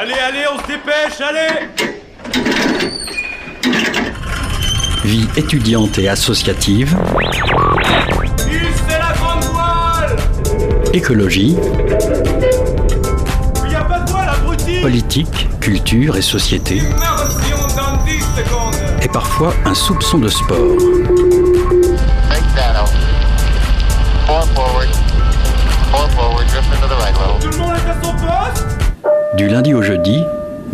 Allez, allez, on se dépêche, allez. Vie étudiante et associative, c'est la grande voile. Écologie, Il y a pas de voile, abruti. Politique, culture et société, Immersion dans 10 secondes et parfois un soupçon de sport. Du lundi au jeudi,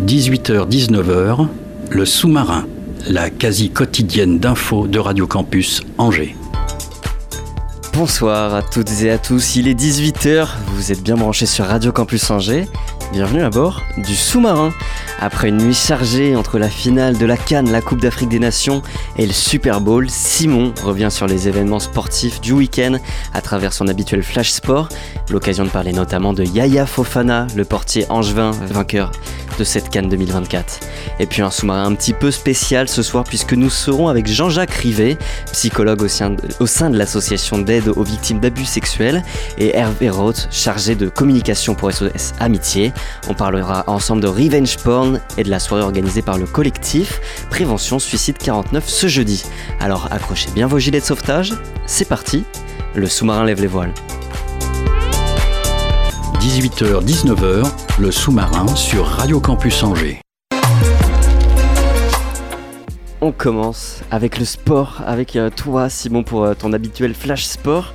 18h-19h, le sous-marin, la quasi quotidienne d'infos de Radio Campus Angers. Bonsoir à toutes et à tous, il est 18h, vous êtes bien branchés sur Radio Campus Angers. Bienvenue à bord du sous-marin. Après une nuit chargée entre la finale de la Cannes, la Coupe d'Afrique des Nations et le Super Bowl, Simon revient sur les événements sportifs du week-end à travers son habituel flash sport. L'occasion de parler notamment de Yaya Fofana, le portier angevin vainqueur de cette Cannes 2024. Et puis un sous-marin un petit peu spécial ce soir puisque nous serons avec Jean-Jacques Rivet, psychologue au sein de, l'association d'aide aux victimes d'abus sexuels, et Hervé Roth, chargé de communication pour SOS Amitié. On parlera ensemble de revenge porn et de la soirée organisée par le collectif Prévention Suicide 49 ce jeudi. Alors accrochez bien vos gilets de sauvetage, c'est parti, le sous-marin lève les voiles. 18h-19h, le sous-marin sur Radio Campus Angers. On commence avec le sport, avec euh, toi Simon pour euh, ton habituel flash sport.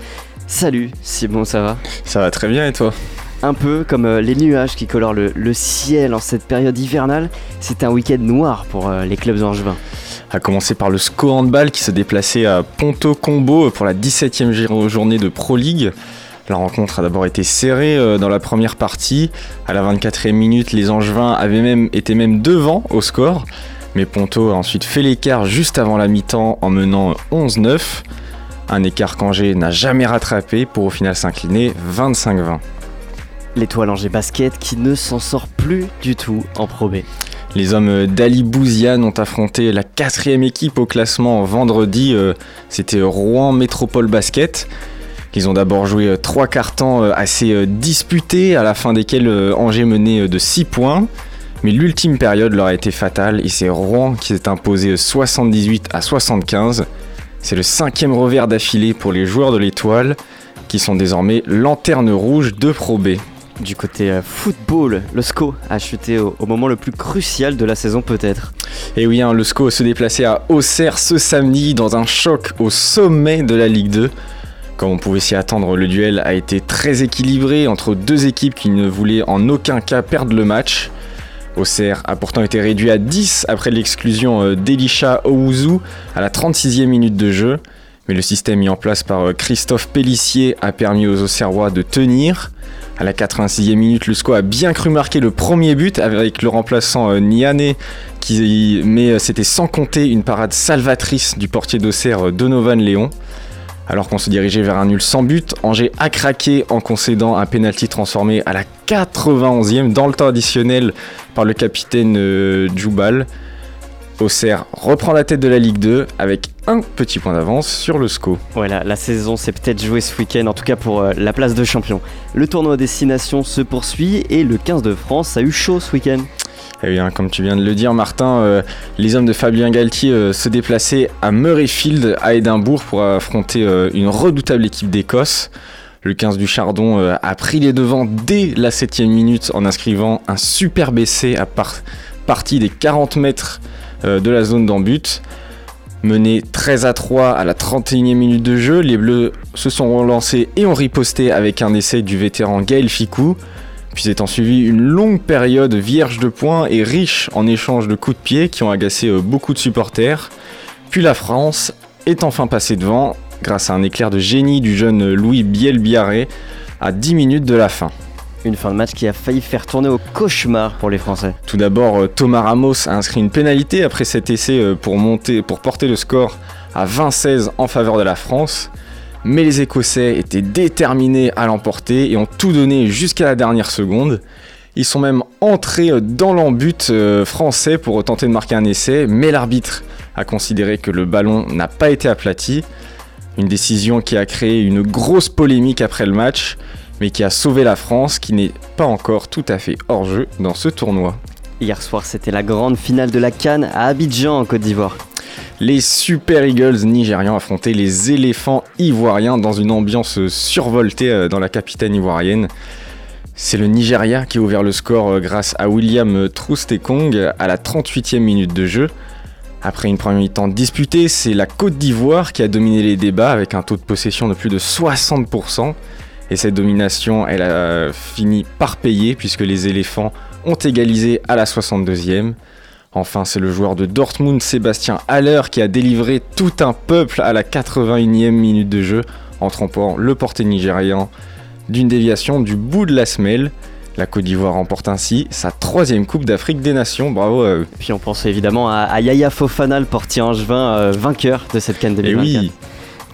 Salut Simon, ça va? Ça va très bien et toi? Un peu comme euh, les nuages qui colorent le, le ciel en cette période hivernale, c'est un week-end noir pour les clubs angevins. A commencer par le SCO Handball qui se déplaçait à Ponto Combo pour la 17e jour- journée de Pro League. La rencontre a d'abord été serrée euh, dans la première partie. À la 24e minute, les Angevins avaient même été même devant au score. Mais Ponto a ensuite fait l'écart juste avant la mi-temps en menant 11-9. Un écart qu'Angers n'a jamais rattrapé pour au final s'incliner 25-20. L'étoile Angers Basket qui ne s'en sort plus du tout en Pro B. Les hommes d'Ali Bouziane ont affronté la quatrième équipe au classement vendredi. euh, C'était Rouen Métropole Basket. Ils ont d'abord joué euh, trois quarts temps euh, assez euh, disputés, à la fin desquels Angers menait de 6 points. Mais l'ultime période leur a été fatale et c'est Rouen qui s'est imposé 78 à 75. C'est le cinquième revers d'affilée pour les joueurs de l'étoile qui sont désormais lanterne rouge de Pro B. Du côté football, le SCO a chuté au, au moment le plus crucial de la saison peut-être. Et oui, hein, le SCO se déplaçait à Auxerre ce samedi dans un choc au sommet de la Ligue 2. Comme on pouvait s'y attendre, le duel a été très équilibré entre deux équipes qui ne voulaient en aucun cas perdre le match. Auxerre a pourtant été réduit à 10 après l'exclusion euh, d'Elisha Owuzu à la 36e minute de jeu. Mais le système mis en place par euh, Christophe Pellissier a permis aux Auxerrois de tenir. À la 86e minute, le SCO a bien cru marquer le premier but avec le remplaçant euh, Niane qui mais c'était sans compter une parade salvatrice du portier d'Auxerre Donovan Léon. Alors qu'on se dirigeait vers un nul sans but, Angers a craqué en concédant un penalty transformé à la 91e dans le temps additionnel par le capitaine euh, Djoubal. Auxerre reprend la tête de la Ligue 2 avec un petit point d'avance sur le SCO. Voilà, la saison s'est peut-être jouée ce week-end, en tout cas pour euh, la place de champion. Le tournoi destination se poursuit et le 15 de France a eu chaud ce week-end. Eh bien, comme tu viens de le dire, Martin, euh, les hommes de Fabien Galtier euh, se déplaçaient à Murrayfield, à Édimbourg, pour affronter euh, une redoutable équipe d'Écosse. Le 15 du Chardon a pris les devants dès la 7 minute en inscrivant un superbe essai à par- partie des 40 mètres de la zone d'en but. Mené 13 à 3 à la 31e minute de jeu, les Bleus se sont relancés et ont riposté avec un essai du vétéran Gaël Ficou. Puis est en suivi une longue période vierge de points et riche en échanges de coups de pied qui ont agacé euh, beaucoup de supporters. Puis la France est enfin passée devant grâce à un éclair de génie du jeune Louis Bielbiaré à 10 minutes de la fin. Une fin de match qui a failli faire tourner au cauchemar pour les Français. Tout d'abord, euh, Thomas Ramos a inscrit une pénalité après cet essai euh, pour, monter, pour porter le score à 20-16 en faveur de la France. Mais les Écossais étaient déterminés à l'emporter et ont tout donné jusqu'à la dernière seconde. Ils sont même entrés dans l'embut euh, français pour tenter de marquer un essai, mais l'arbitre a considéré que le ballon n'a pas été aplati. Une décision qui a créé une grosse polémique après le match, mais qui a sauvé la France, qui n'est pas encore tout à fait hors jeu dans ce tournoi. Hier soir, c'était la grande finale de la Cannes à Abidjan en Côte d'Ivoire. Les Super Eagles nigérians affrontaient les éléphants ivoiriens dans une ambiance survoltée euh, dans la capitale ivoirienne. C'est le Nigeria qui a ouvert le score euh, grâce à William Troustekong à la 38e minute de jeu. Après une première mi-temps disputée, c'est la Côte d'Ivoire qui a dominé les débats avec un taux de possession de plus de 60%. Et cette domination, elle a fini par payer puisque les éléphants ont égalisé à la 62e. Enfin, c'est le joueur de Dortmund, Sébastien Haller, qui a délivré tout un peuple à la 81e minute de jeu en trompant le porté nigérian d'une déviation du bout de la semelle. La Côte d'Ivoire remporte ainsi sa troisième Coupe d'Afrique des Nations. Bravo à eux. Puis on pense évidemment à, à Yaya Fofana, le portier angevin, euh, vainqueur de cette Cannes Et 2024. oui,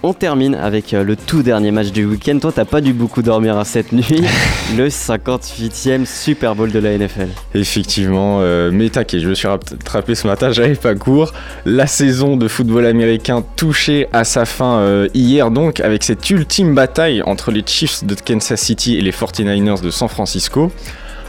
On termine avec euh, le tout dernier match du week-end. Toi, t'as pas dû beaucoup dormir hein, cette nuit. le 58e Super Bowl de la NFL. effectivement, euh, mais t'inquiète, je me suis rattrapé ce matin, j'avais pas cours. La saison de football américain touchée à sa fin euh, hier donc, avec cette ultime bataille entre les Chiefs de Kansas City et les 49ers de San Francisco.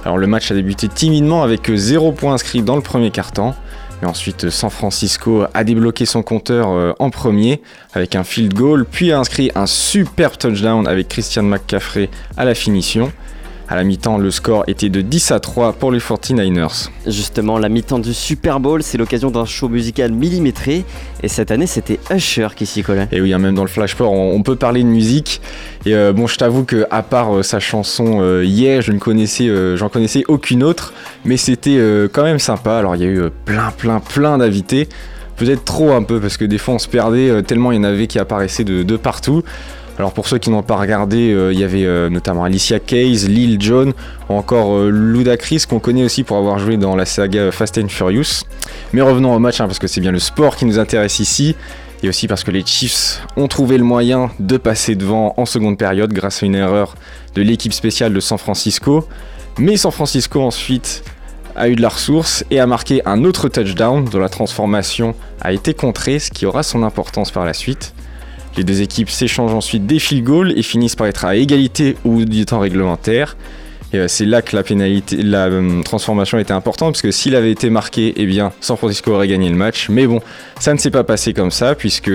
Alors le match a débuté timidement avec 0 points inscrits dans le premier quart-temps. Mais ensuite, euh, San Francisco a débloqué son compteur euh, en premier avec un field goal, puis a inscrit un superbe touchdown avec Christian McCaffrey à la finition. À la mi-temps, le score était de 10 à 3 pour les 49ers. Justement, la mi-temps du Super Bowl, c'est l'occasion d'un show musical millimétré. Et cette année, c'était Usher qui s'y collait. Et oui, hein, même dans le Flashport, on, on peut parler de musique. Et euh, bon, je t'avoue que à part euh, sa chanson euh, hier, je ne connaissais, euh, j'en connaissais aucune autre, mais c'était quand même sympa. Alors il y a eu plein, plein, plein d'invités. Peut-être trop un peu parce que des fois on se perdait tellement il y en avait qui apparaissaient de, de partout. Alors pour ceux qui n'ont pas regardé, euh, il y avait euh, notamment Alicia Keys, Lil Jon ou encore euh, Ludacris qu'on connaît aussi pour avoir joué dans la saga Fast and Furious. Mais revenons au match hein, parce que c'est bien le sport qui nous intéresse ici et aussi parce que les Chiefs ont trouvé le moyen de passer devant en seconde période grâce à une erreur de l'équipe spéciale de San Francisco. Mais San Francisco ensuite a eu de la ressource et a marqué un autre touchdown dont la transformation a été contrée, ce qui aura son importance par la suite. Les deux équipes s'échangent ensuite des field goals et finissent par être à égalité au bout du temps réglementaire. Et euh, c'est là que la euh, transformation était importante parce que s'il avait été marqué, eh bien San Francisco aurait gagné le match. Mais bon, ça ne s'est pas passé comme ça puisque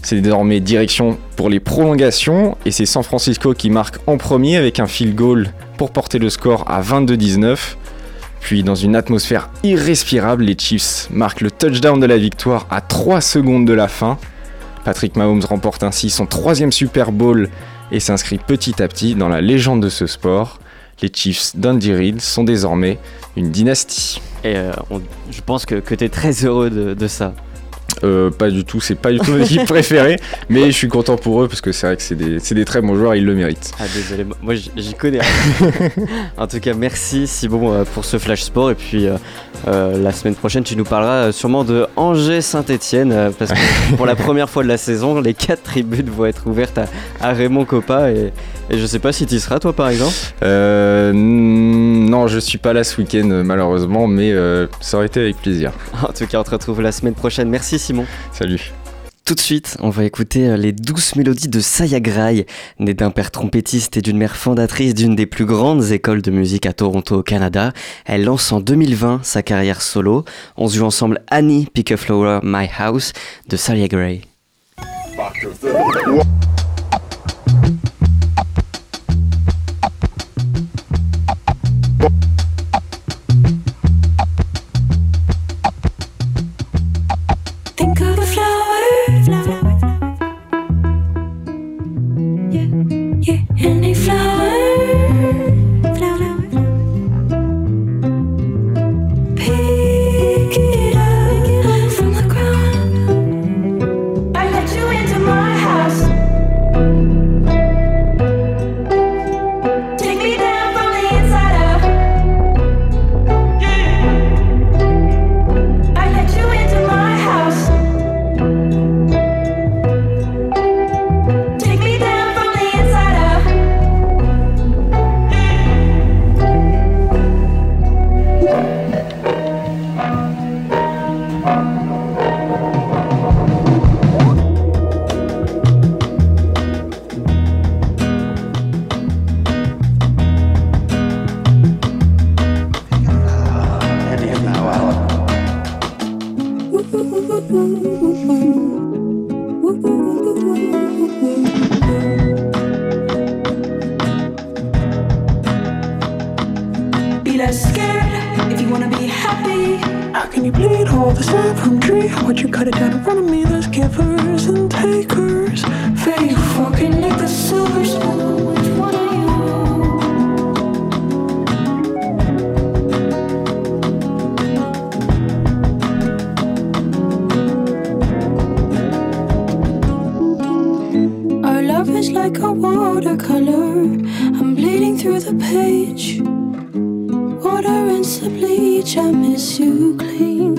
c'est désormais direction pour les prolongations et c'est San Francisco qui marque en premier avec un field goal pour porter le score à 22-19. Puis dans une atmosphère irrespirable, les Chiefs marquent le touchdown de la victoire à 3 secondes de la fin. Patrick Mahomes remporte ainsi son troisième Super Bowl et s'inscrit petit à petit dans la légende de ce sport. Les Chiefs d'Andy Reid sont désormais une dynastie. Et euh, je pense que, que tu es très heureux de ça. Euh, pas du tout, c'est pas du tout mon équipe préférée, mais je suis content pour eux parce que c'est vrai que c'est des, des très bons joueurs, ils le méritent. Ah désolé, moi j'y connais rien. en tout cas, merci Simon euh, pour ce flash sport. Et puis euh, la semaine prochaine, tu nous parleras sûrement de Angers-Saint-Etienne. parce que pour la première fois de la saison, les quatre tribunes vont être ouvertes à, à Raymond Coppa. Et, et je sais pas si tu y seras toi par exemple. Euh, non, je suis pas là ce week-end malheureusement, mais euh, ça aurait été avec plaisir. En tout cas, on te retrouve la semaine prochaine. Merci Simon. Salut. Tout de suite, on va écouter euh, les douces mélodies de Sayagraï, né d'un père trompettiste et d'une mère fondatrice d'une des plus grandes écoles de musique à Toronto au Canada. Elle lance en 2020 sa carrière solo. On se joue ensemble Annie Pick a Flower My House de Sayagraï. Less scared. If you wanna be happy, How can you bleed all the sap from tree? Would you cut it down in front of me? There's givers and takers. fake fucking like the silver spoon. Which one are you? Our love is like a watercolor. I'm bleeding through the page invincibly, I miss you clean.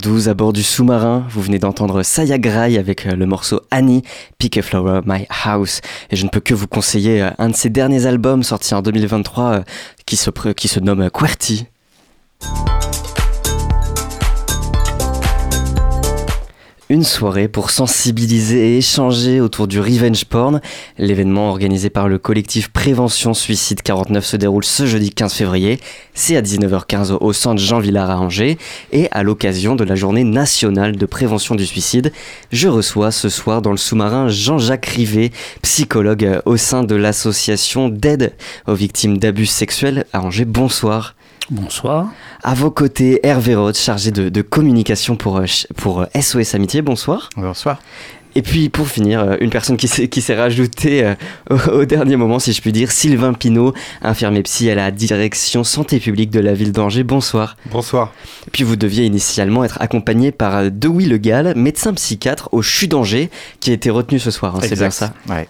18h12 à bord du sous-marin, vous venez d'entendre Saya Gray avec euh, le morceau Annie, Pick a Flower, My House. Et je ne peux que vous conseiller euh, un de ses derniers albums sortis en 2023 euh, qui se, qui se nomme QWERTY. Une soirée pour sensibiliser et échanger autour du revenge porn. L'événement organisé par le collectif Prévention Suicide 49 se déroule ce jeudi 15 février. C'est à 19h15 au centre Jean Villard à Angers. Et à l'occasion de la journée nationale de prévention du suicide, je reçois ce soir dans le sous-marin Jean-Jacques Rivet, psychologue euh, au sein de l'association d'aide aux victimes d'abus sexuels à Angers. Bonsoir. Bonsoir. À vos côtés, Hervé Roth, chargé de, de communication pour, euh, pour euh, SOS Amitié. Bonsoir. Bonsoir. Et puis pour finir, euh, une personne qui s'est, qui s'est rajoutée euh, au, dernier moment, si je puis dire, Sylvain Pinault, infirmier psy à la direction santé publique de la ville d'Angers. Bonsoir. Bonsoir. Et puis vous deviez initialement être accompagné par euh, Dewey Le Gall, médecin psychiatre au CHU d'Angers, qui a été retenu ce soir. hein, c'est bien ça? Ouais.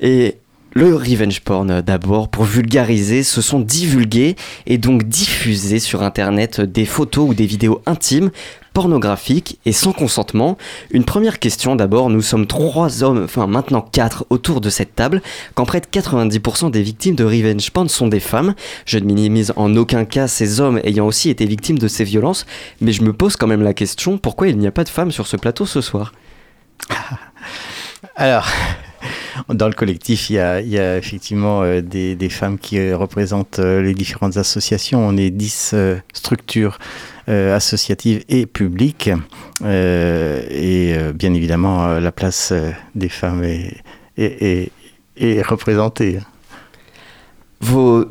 Et le revenge porn, d'abord, pour vulgariser, ce sont divulgués et donc diffusés sur Internet des photos ou des vidéos intimes, pornographiques et sans consentement. Une première question d'abord, nous sommes trois hommes, enfin maintenant quatre, autour de cette table, quand près de 90% des victimes de revenge porn sont des femmes. Je ne minimise en aucun cas ces hommes ayant aussi été victimes de ces violences, mais je me pose quand même la question, pourquoi il n'y a pas de femmes sur ce plateau ce soir? Alors, dans le collectif, il y a, effectivement euh, des, femmes qui euh, représentent euh, les différentes associations. On est 10 euh, structures associatives et publiques. Et bien évidemment, la place des femmes est, représentée. Vos,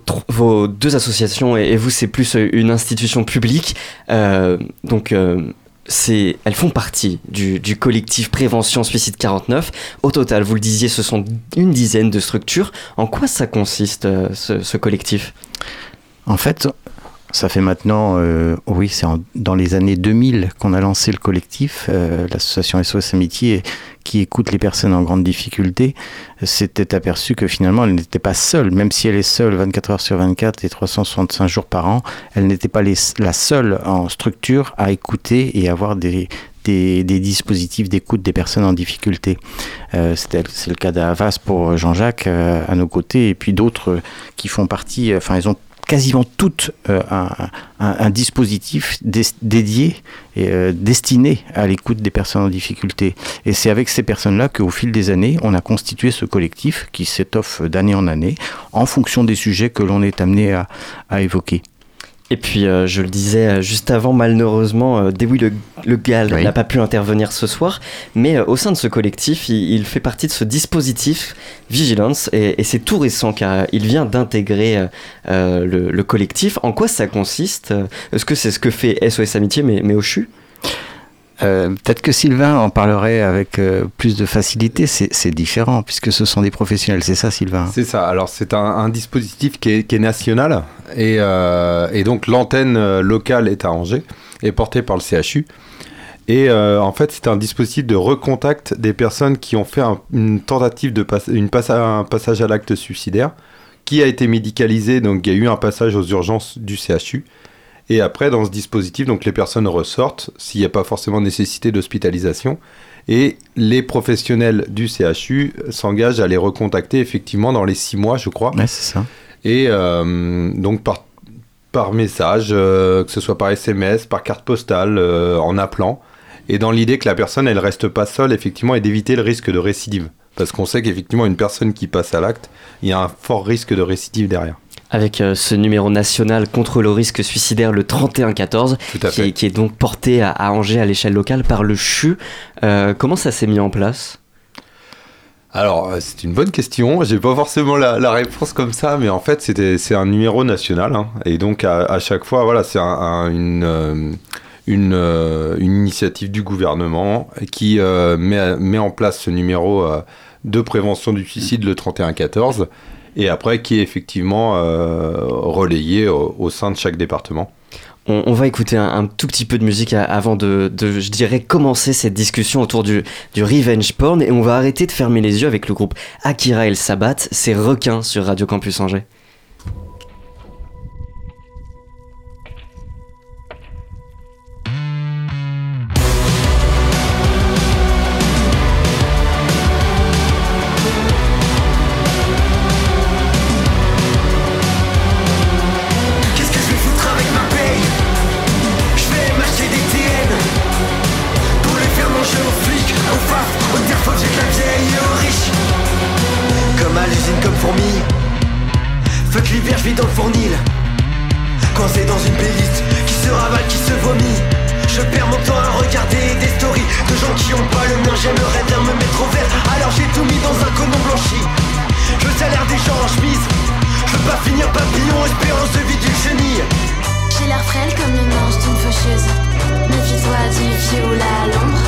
deux associations et, vous, c'est plus une institution publique. donc, c'est, elles font partie du, collectif Prévention Suicide 49. Au total, vous le disiez, ce sont une dizaine de structures. En quoi ça consiste, euh, ce, ce collectif? En fait, ça fait maintenant, euh, oui, c'est dans les années 2000 qu'on a lancé le collectif, euh, l'association SOS Amitié, qui écoute les personnes en grande difficulté, s'était aperçu que finalement, elle n'était pas seule, même si elle est seule 24 heures sur 24 et 365 jours par an, elle n'était pas la seule en structure à écouter et avoir des dispositifs d'écoute des personnes en difficulté. Euh, C'était- C'est le cas d'Avas pour Jean-Jacques à nos côtés, et puis d'autres qui font partie, enfin, ils ont quasiment toutes euh, un, dispositif dédié et euh, destiné à l'écoute des personnes en difficulté. Et c'est avec ces personnes-là qu'au fil des années, on a constitué ce collectif qui s'étoffe d'année en année en fonction des sujets que l'on est amené à évoquer. Et puis, euh, je le disais euh, juste avant, malheureusement, euh, Dewey Le, le Gall Oui. n'a pas pu intervenir ce soir, mais euh, au sein de ce collectif, il, il fait partie de ce dispositif Vigilance, et, et c'est tout récent car il vient d'intégrer le, le collectif. En quoi ça consiste? Est-ce que c'est ce que fait SOS Amitié, mais, mais au CHU Euh, Peut-être que Sylvain en parlerait avec euh, plus de facilité. C'est différent puisque ce sont des professionnels. C'est ça, Sylvain? C'est ça. Alors, c'est un, dispositif qui est, national. Et, euh, donc, l'antenne locale est à Angers et portée par le CHU. Et en fait, c'est un dispositif de recontact des personnes qui ont fait un- une tentative de passa- un passage à l'acte suicidaire, qui a été médicalisé. Donc, il y a eu un passage aux urgences du CHU. Et après, dans ce dispositif, donc les personnes ressortent s'il n'y a pas forcément nécessité d'hospitalisation. Et les professionnels du CHU s'engagent à les recontacter effectivement dans les six mois, je crois. Ouais, c'est ça. Et euh, donc par, par message, euh, que ce soit par SMS, par carte postale, euh, en appelant. Et dans l'idée que la personne, elle reste pas seule, effectivement, et d'éviter le risque de récidive. Parce qu'on sait qu'effectivement, une personne qui passe à l'acte, il y a un fort risque de récidive derrière. Avec euh, ce numéro national contre le risque suicidaire, le 3114, Tout à qui est, qui est donc porté à, à Angers à l'échelle locale par le CHU. Euh, comment ça s'est mis en place? Alors, euh, c'est une bonne question. J'ai pas forcément la, la réponse comme ça, mais en fait, c'est un numéro national. hein. et donc, à, à chaque fois, voilà, c'est un- un- une, euh, une, euh, une initiative du gouvernement qui euh, met, met en place ce numéro euh, de prévention du suicide, le 3114, et après, qui est effectivement euh, relayé au, sein de chaque département. On, va écouter un, tout petit peu de musique a- avant de, je dirais, commencer cette discussion autour du, revenge porn et on va arrêter de fermer les yeux avec le groupe Akira et le Sabbat, c'est requin sur Radio Campus Angers. Je vis dans le fournil. Coincé dans une playlist qui se ravale, qui se vomit Je perds mon temps à regarder des stories De gens qui ont pas le mien, j'aimerais bien me mettre au vert. Alors j'ai tout mis dans un condom blanchi. Je veux salaire des gens en chemise. Je veux pas finir papillon, espérance de vie d'une chenille J'ai l'air frêle comme le manche d'une faucheuse. Méfie-toi du fioul à l'ombre.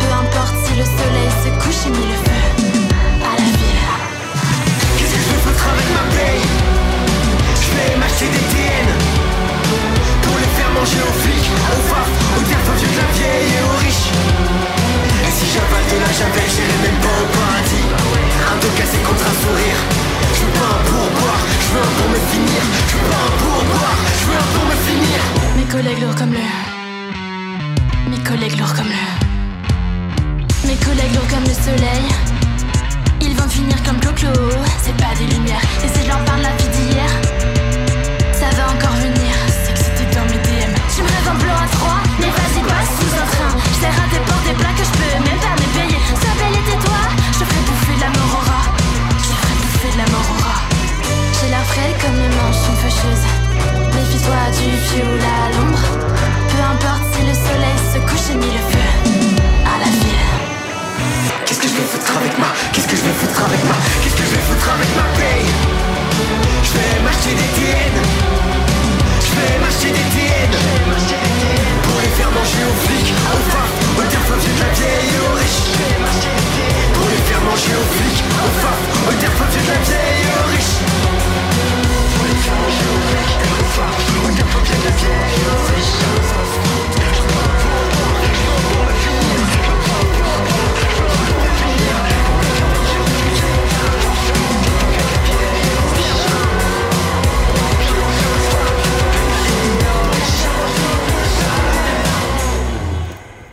Peu importe si le soleil se couche, j'ai mis le feu à la ville. Qu'est-ce que je vais foutre avec ma paye? Vais m'acheter des TN Pour les faire manger aux flics, aux faf, aux terres vieux de la vieille et aux riches Et si j'avale de la javel, j'irai même pas au paradis Un dos cassé contre un sourire Je veux pas un pourboire, je veux un pour me finir Je veux pas un pourboire, je veux un pour me finir Mes collègues lourds comme le. Mes collègues lourds comme le. Mes collègues lourds comme le soleil. Ils vont finir comme Clo-Clo. C'est pas des lumières. Et si je leur parle la vie d'hier, ça va encore venir. C'est que c'était dans mes DM. Tu me rêves en blanc à froid, mais vas-y, passe sous un train. Je serre à tes portes des plats que je peux même pas me payer. Sois belle et tais-toi, je ferai bouffer de la rat. Je ferai bouffer de la rat. J'ai l'air frêle comme le manche d'une faucheuse. Méfie-toi du fioul à l'ombre. Peu importe si le soleil se couche, j'ai mis le feu à la ville. Qu'est-ce que je vais foutre avec ma Qu'est-ce que je vais foutre avec ma Qu'est-ce que je vais foutre avec ma paye? Je vais m'acheter des TN Je vais des TN Pour les faire manger aux flics, aux faf, aux de la vieille aux riches. Pour les faire Pour les faire manger aux flics, aux faf, aux de la vieille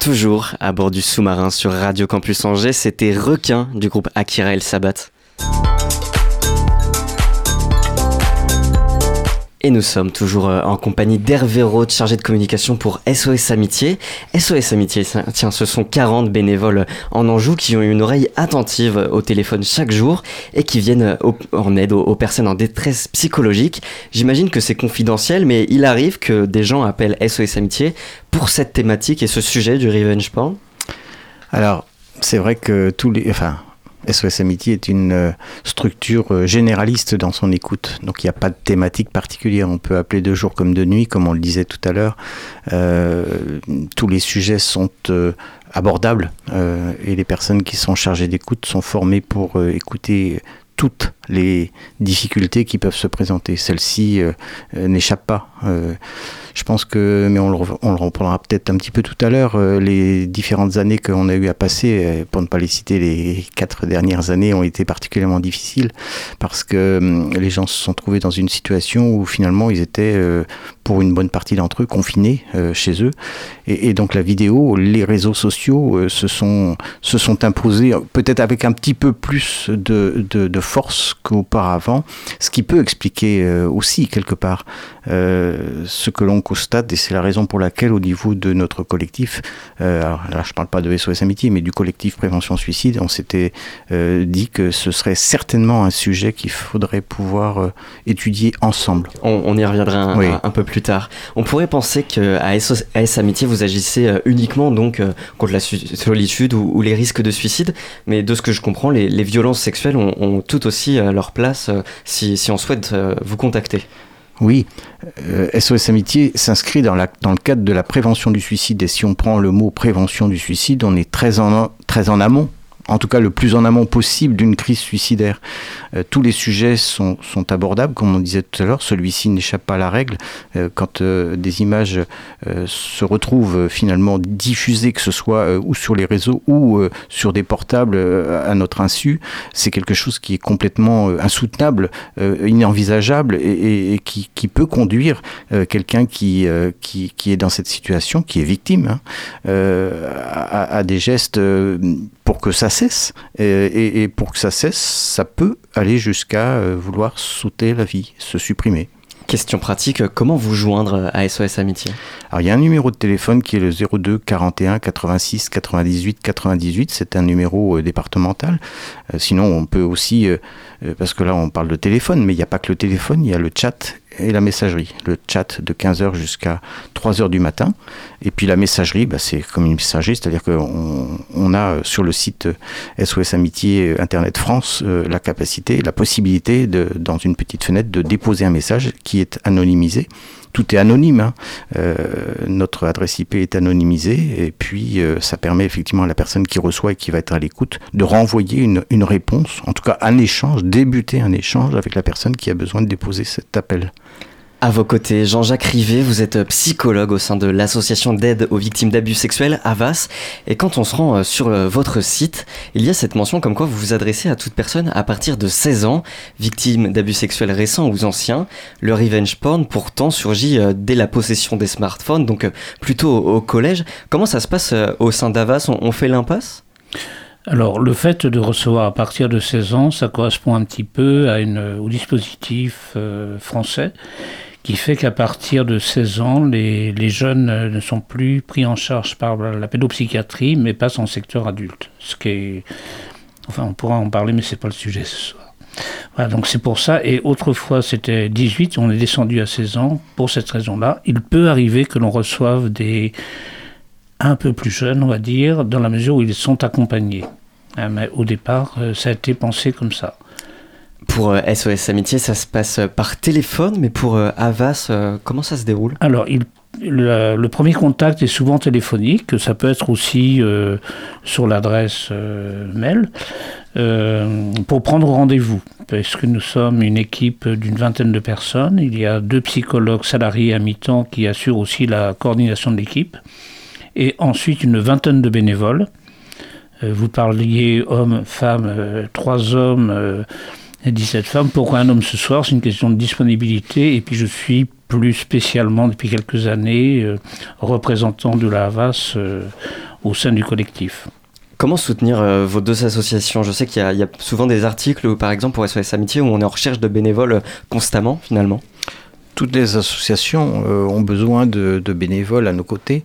toujours à bord du sous-marin sur Radio Campus Angers. C'était Requin du groupe Akira El Sabat. Et nous sommes toujours euh, en compagnie d'Hervé Roth, chargé de communication pour SOS Amitié. SOS Amitié, tiens, ce sont 40 bénévoles en Anjou qui ont une oreille attentive au téléphone chaque jour et qui viennent au- en aide aux, aux personnes en détresse psychologique. J'imagine que c'est confidentiel, mais il arrive que des gens appellent SOS Amitié pour cette thématique et ce sujet du revenge porn. Alors, c'est vrai que tous les. Enfin, SOS est une euh, structure euh, généraliste dans son écoute. Donc, il n'y a pas de thématique particulière. On peut appeler de jour comme de nuit, comme on le disait tout à l'heure. Euh, tous les sujets sont abordables et les personnes qui sont chargées d'écoute sont formées pour écouter toutes les difficultés qui peuvent se présenter. Celle-ci n'échappe pas. Euh, je pense que, mais on le, reprendra peut-être un petit peu tout à l'heure, euh, les différentes années qu'on a eu à passer, euh, pour ne pas les citer, les quatre dernières années ont été particulièrement difficiles parce que hum, les gens se sont trouvés dans une situation où finalement ils étaient, pour une bonne partie d'entre eux, confinés chez eux. Et, donc la vidéo, les réseaux sociaux se, sont, imposés, peut-être avec un petit peu plus de, force qu'auparavant, ce qui peut expliquer aussi quelque part ce que l'on constate, et c'est la raison pour laquelle au niveau de notre collectif, euh, alors là je parle pas de SOS Amitié, mais du collectif Prévention Suicide, on s'était euh, dit que ce serait certainement un sujet qu'il faudrait pouvoir euh, étudier ensemble. On, on y reviendra un, Oui. un- un peu plus tard. On pourrait penser qu'à SOS AS Amitié, vous agissez euh, uniquement donc euh, contre la solitude ou, ou les risques de suicide, mais de ce que je comprends, les, les violences sexuelles ont, ont tout aussi euh, leur place euh, si, si on souhaite euh, vous contacter. Oui, euh, SOS Amitié s'inscrit dans, dans le cadre de la prévention du suicide. Et si on prend le mot prévention du suicide, on est très en, très en amont. En tout cas, le plus en amont possible d'une crise suicidaire. Euh, tous les sujets sont, abordables, comme on disait tout à l'heure. Celui-ci n'échappe pas à la règle. Euh, quand euh, des images se retrouvent finalement diffusées, que ce soit ou sur les réseaux ou sur des portables à notre insu, c'est quelque chose qui est complètement insoutenable, inenvisageable et, qui, peut conduire quelqu'un qui, qui, est dans cette situation, qui est victime, hein, à, à des gestes pour que ça cesse. Et, et- et pour que ça cesse, ça peut aller jusqu'à euh, vouloir sauter la vie, se supprimer. Question pratique, comment vous joindre à SOS Amitié? Alors il y a un numéro de téléphone qui est le 02 41 86 98 98, c'est un numéro euh, départemental. Euh, sinon on peut aussi, euh, parce que là on parle de téléphone, mais il n'y a pas que le téléphone, il y a le chat et la messagerie. Le chat de 15h jusqu'à 3h du matin. Et puis la messagerie, bah, c'est comme une messagerie, c'est-à-dire qu'on on a euh, sur le site euh, SOS Amitié euh, Internet France euh, la capacité, la possibilité, de, dans une petite fenêtre, de déposer un message qui est anonymisé. Tout est anonyme. hein. Euh, notre adresse IP est anonymisée et puis euh, ça permet effectivement à la personne qui reçoit et qui va être à l'écoute de renvoyer une, une réponse, en tout cas un échange, débuter un échange avec la personne qui a besoin de déposer cet appel. À vos côtés, Jean-Jacques Rivet, vous êtes psychologue au sein de l'association d'aide aux victimes d'abus sexuels, AVAS. Et quand on se rend euh, sur euh, votre site, il y a cette mention comme quoi vous vous adressez à toute personne à partir de 16 ans, victime d'abus sexuels récents ou anciens. Le revenge porn pourtant surgit euh, dès la possession des smartphones, donc plutôt au, collège. Comment ça se passe au sein d'AVAS? On, fait l'impasse? Alors, le fait de recevoir à partir de 16 ans, ça correspond un petit peu à une, au dispositif français qui fait qu'à partir de 16 ans, les, jeunes euh, ne sont plus pris en charge par la pédopsychiatrie, mais passent en secteur adulte. Ce qui est. Enfin, on pourra en parler, mais c'est pas le sujet ce soir. Voilà, donc c'est pour ça. Et autrefois, c'était 18, on est descendu à 16 ans pour cette raison-là. Il peut arriver que l'on reçoive des un peu plus jeunes, on va dire, dans la mesure où ils sont accompagnés. Hein, mais au départ, euh, ça a été pensé comme ça. Pour euh, SOS Amitié, ça se passe euh, par téléphone, mais pour euh, AVAS, euh, comment ça se déroule? Alors, le, premier contact est souvent téléphonique, ça peut être aussi euh, sur l'adresse euh, mail, euh, pour prendre rendez-vous. Parce que nous sommes une équipe d'une vingtaine de personnes, il y a deux psychologues salariés à mi-temps qui assurent aussi la coordination de l'équipe, et ensuite une vingtaine de bénévoles. Euh, vous parliez hommes, femmes, euh, trois hommes euh, et 17 femmes. Pourquoi un homme ce soir? C'est une question de disponibilité. Et puis je suis plus spécialement depuis quelques années euh, représentant de la Havas euh, au sein du collectif. Comment soutenir euh, vos deux associations? Je sais qu'il y, a- il y a souvent des articles, où, par exemple pour SOS Amitié, où on est en recherche de bénévoles constamment, finalement. Toutes les associations euh, ont besoin de, de bénévoles à nos côtés.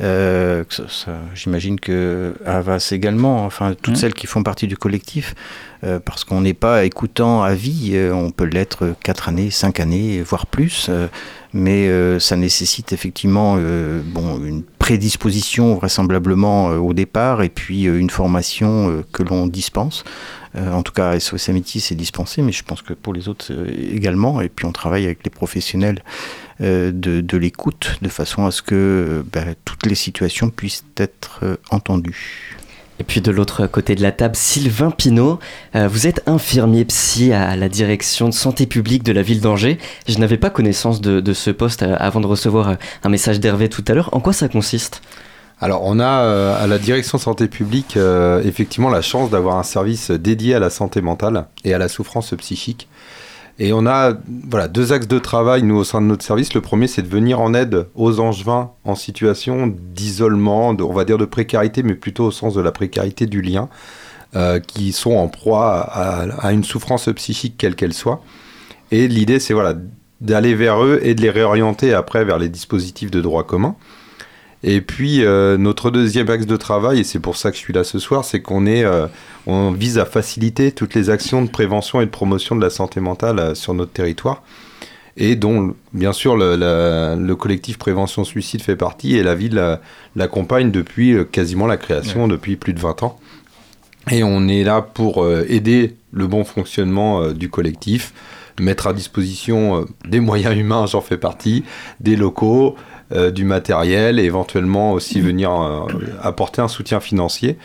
Euh, que ça- ça- J'imagine que Havas également, enfin toutes Mhm. celles qui font partie du collectif, euh, parce qu'on n'est pas écoutant à vie, euh, on peut l'être 4 années, 5 années, voire plus, euh, mais ça nécessite effectivement bon, une prédisposition vraisemblablement au départ et puis une formation que l'on dispense. En tout cas, SOS Amity, c'est dispensé, mais je pense que pour les autres également. Et puis, on travaille avec les professionnels de, l'écoute, de façon à ce que ben, toutes les situations puissent être entendues. Et puis de l'autre côté de la table, Sylvain Pinault, euh, vous êtes infirmier psy à la direction de santé publique de la ville d'Angers. Je n'avais pas connaissance de, de ce poste euh, avant de recevoir euh, un message d'Hervé tout à l'heure. En quoi ça consiste? Alors, on a à la direction santé publique effectivement la chance d'avoir un service dédié à la santé mentale et à la souffrance psychique. Et on a voilà, deux axes de travail, nous, au sein de notre service. Le premier, c'est de venir en aide aux angevins en situation d'isolement, on va dire de précarité, mais plutôt au sens de la précarité du lien, euh, qui sont en proie à, à une souffrance psychique quelle qu'elle soit. Et l'idée, c'est voilà, d'aller vers eux et de les réorienter après vers les dispositifs de droit commun. Et puis euh, notre deuxième axe de travail, et c'est pour ça que je suis là ce soir, c'est qu'on est, euh, on vise à faciliter toutes les actions de prévention et de promotion de la santé mentale euh, sur notre territoire, et dont bien sûr le, la- le collectif Prévention Suicide fait partie, et la ville l'accompagne depuis quasiment la création, depuis plus de 20 ans. Et on est là pour aider le bon fonctionnement du collectif, mettre à disposition des moyens humains, j'en fais partie, des locaux, du matériel et éventuellement aussi venir euh, apporter un soutien financier.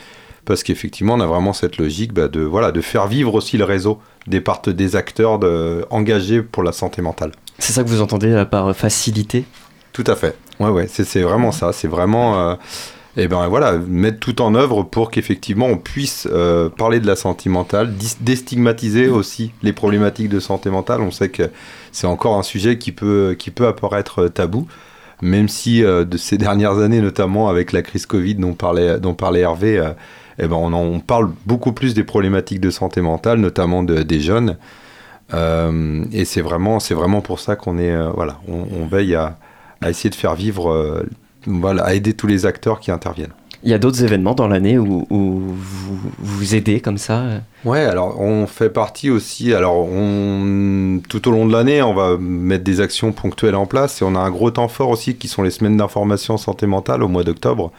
Parce qu'effectivement, on a vraiment cette logique bah, de, voilà, de faire vivre aussi le réseau des, part- des acteurs de- engagés pour la santé mentale. C'est ça que vous entendez euh, par facilité? Tout à fait. Ouais, ouais, c'est c'est vraiment ça. C'est vraiment, euh, eh ben voilà, mettre tout en œuvre pour qu'effectivement on puisse euh, parler de la santé mentale, déstigmatiser aussi les problématiques de santé mentale. On sait que c'est encore un sujet qui peut, qui peut apparaître euh, tabou, même si euh, de ces dernières années, notamment avec la crise Covid dont parlait, dont parlait Hervé, euh, eh ben on, en- on parle beaucoup plus des problématiques de santé mentale, notamment de- des jeunes. Euh, et c'est vraiment, c'est vraiment pour ça qu'on est, euh, voilà, on, on veille à, à essayer de faire vivre, euh, voilà, à aider tous les acteurs qui interviennent. Il y a d'autres événements dans l'année où, vous vous aidez comme ça euh Ouais, alors on fait partie aussi. Alors tout au long de l'année, on va mettre des actions ponctuelles en place et on a un gros temps fort aussi qui sont les semaines d'information santé mentale au mois d'octobre.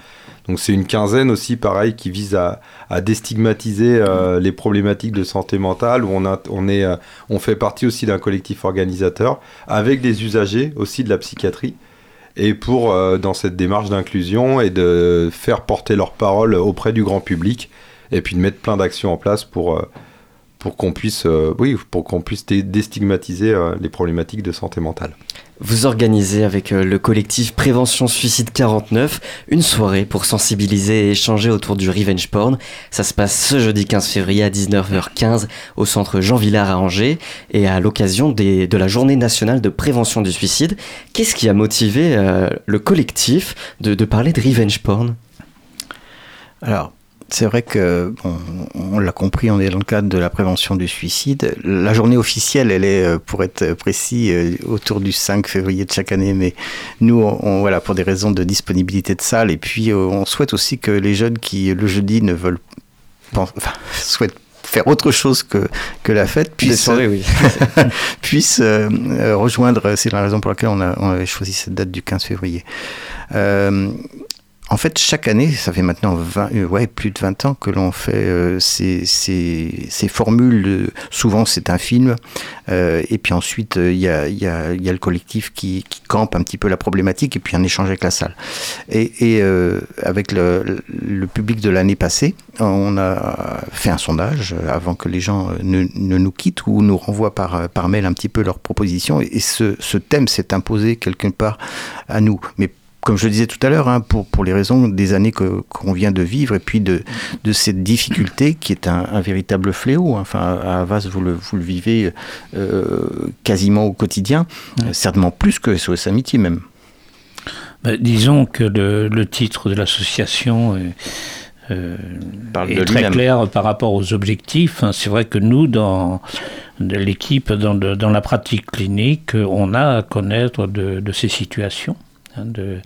Donc c'est une quinzaine aussi, pareil, qui vise à, à déstigmatiser euh, les problématiques de santé mentale. Où on, a, on, est, euh, on fait partie aussi d'un collectif organisateur avec des usagers aussi de la psychiatrie. Et pour, euh, dans cette démarche d'inclusion et de faire porter leur parole auprès du grand public, et puis de mettre plein d'actions en place pour, euh, pour qu'on puisse, euh, oui, pour qu'on puisse dé- déstigmatiser les problématiques de santé mentale. Vous organisez avec euh, le collectif Prévention Suicide 49 une soirée pour sensibiliser et échanger autour du revenge porn. Ça se passe ce jeudi 15 février à 19h15 au centre Jean Villard à Angers et à l'occasion de la journée nationale de prévention du suicide. Qu'est-ce qui a motivé euh, le collectif de, de parler de revenge porn? Alors, c'est vrai que, bon, on l'a compris, on est dans le cadre de la prévention du suicide. La journée officielle, elle est, euh, pour être précis, euh, autour du 5 février de chaque année, mais nous, on, voilà, pour des raisons de disponibilité de salle, et puis euh, on souhaite aussi que les jeunes qui, le jeudi, ne veulent pas, enfin, souhaitent faire autre chose que, que la fête, Des puissent, soirées, oui. euh, rejoindre, c'est la raison pour laquelle on, a, on avait choisi cette date du 15 février. Euh, en fait, chaque année, ça fait maintenant 20, euh, plus de 20 ans que l'on fait euh, ces, formules. souvent, c'est un film. euh, et puis ensuite, il y, a, le collectif qui, campe un petit peu la problématique et puis un échange avec la salle. Et, avec le, public de l'année passée, on a fait un sondage avant que les gens ne, nous quittent ou nous renvoient par, par mail un petit peu leurs propositions. Et ce, ce thème s'est imposé quelque part à nous. Mais comme je le disais tout à l'heure, hein, pour, pour les raisons des années qu'on vient de vivre et puis de, de cette difficulté qui est un, un véritable fléau. hein. Enfin, à Havas, vous le, vous le vivez euh, quasiment au quotidien, euh, certainement plus que SOS Amitié même. Ben, disons que le, le titre de l'association est, euh, est très clair par rapport aux objectifs. hein. C'est vrai que nous, dans l'équipe, dans, dans la pratique clinique, on a à connaître de, de ces situations. Hein, de,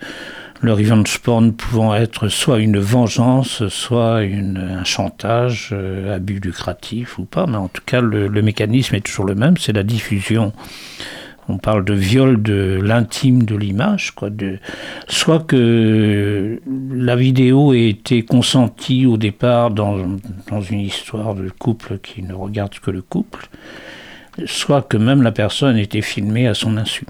le revenge porn pouvant être soit une vengeance, soit un chantage, euh, abus lucratif ou pas, mais en tout cas le, mécanisme est toujours le même, c'est la diffusion. On parle de viol de l'intime de l'image, quoi. Soit que la vidéo ait été consentie au départ dans une histoire de couple qui ne regarde que le couple, soit que même la personne ait été filmée à son insu.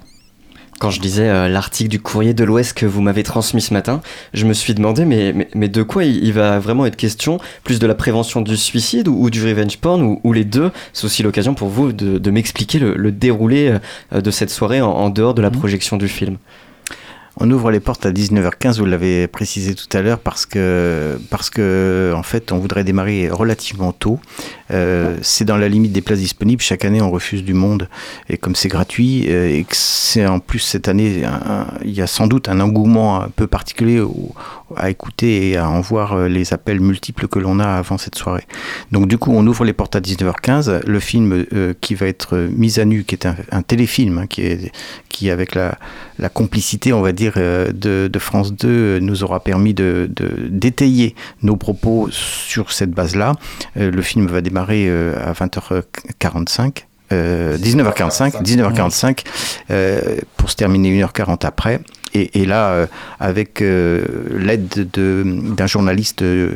Quand je lisais euh, l'article du courrier de l'Ouest que vous m'avez transmis ce matin, je me suis demandé, mais, mais, mais de quoi il, il va vraiment être question? Plus de la prévention du suicide ou, ou du revenge porn ou, ou les deux? C'est aussi l'occasion pour vous de, de m'expliquer le, le déroulé euh, de cette soirée en, en dehors de la projection du film. On ouvre les portes à 19h15, vous l'avez précisé tout à l'heure, parce que, parce que, en fait, on voudrait démarrer relativement tôt. Euh, c'est dans la limite des places disponibles. Chaque année, on refuse du monde. Et comme c'est gratuit, euh, et que c'est en plus cette année, il y a sans doute un engouement un peu particulier à écouter et à en voir euh, les appels multiples que l'on a avant cette soirée. Donc, du coup, on ouvre les portes à 19h15. Le film euh, qui va être mis à nu, qui est un, un téléfilm, hein, qui est, qui avec la, la complicité, on va dire, euh, de, de France 2, euh, nous aura permis de, d'étayer nos propos sur cette base-là. Euh, le film va démarrer euh, à 20h45. euh, 19h45, 19h45 euh, pour se terminer 1h40 après. Et, et là, euh, avec euh, l'aide de- d'un journaliste euh,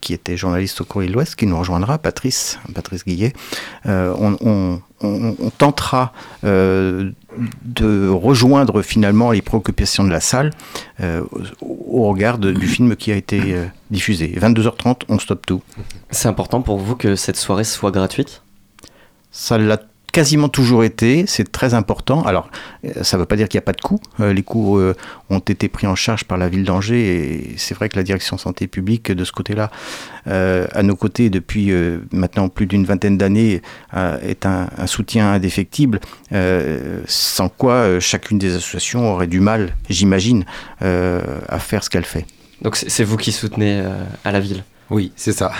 qui était journaliste au Courrier de l'Ouest, qui nous rejoindra, Patrice, Patrice Guillet, on, on- on- on tentera de rejoindre finalement les préoccupations de la salle euh, au au regard de- du film qui a été euh, diffusé. 22h30, on stoppe tout. C'est important pour vous que cette soirée soit gratuite? Ça l'a quasiment toujours été, c'est très important. Alors, euh, ça ne veut pas dire qu'il n'y a pas de coûts. Euh, les coûts euh, ont été pris en charge par la ville d'Angers et c'est vrai que la direction santé publique, de ce côté-là, à nos côtés depuis maintenant plus d'une vingtaine d'années, est un, un soutien indéfectible, sans quoi chacune des associations aurait du mal, j'imagine, à faire ce qu'elle fait. Donc c'est vous qui soutenez à la ville? Oui, c'est ça.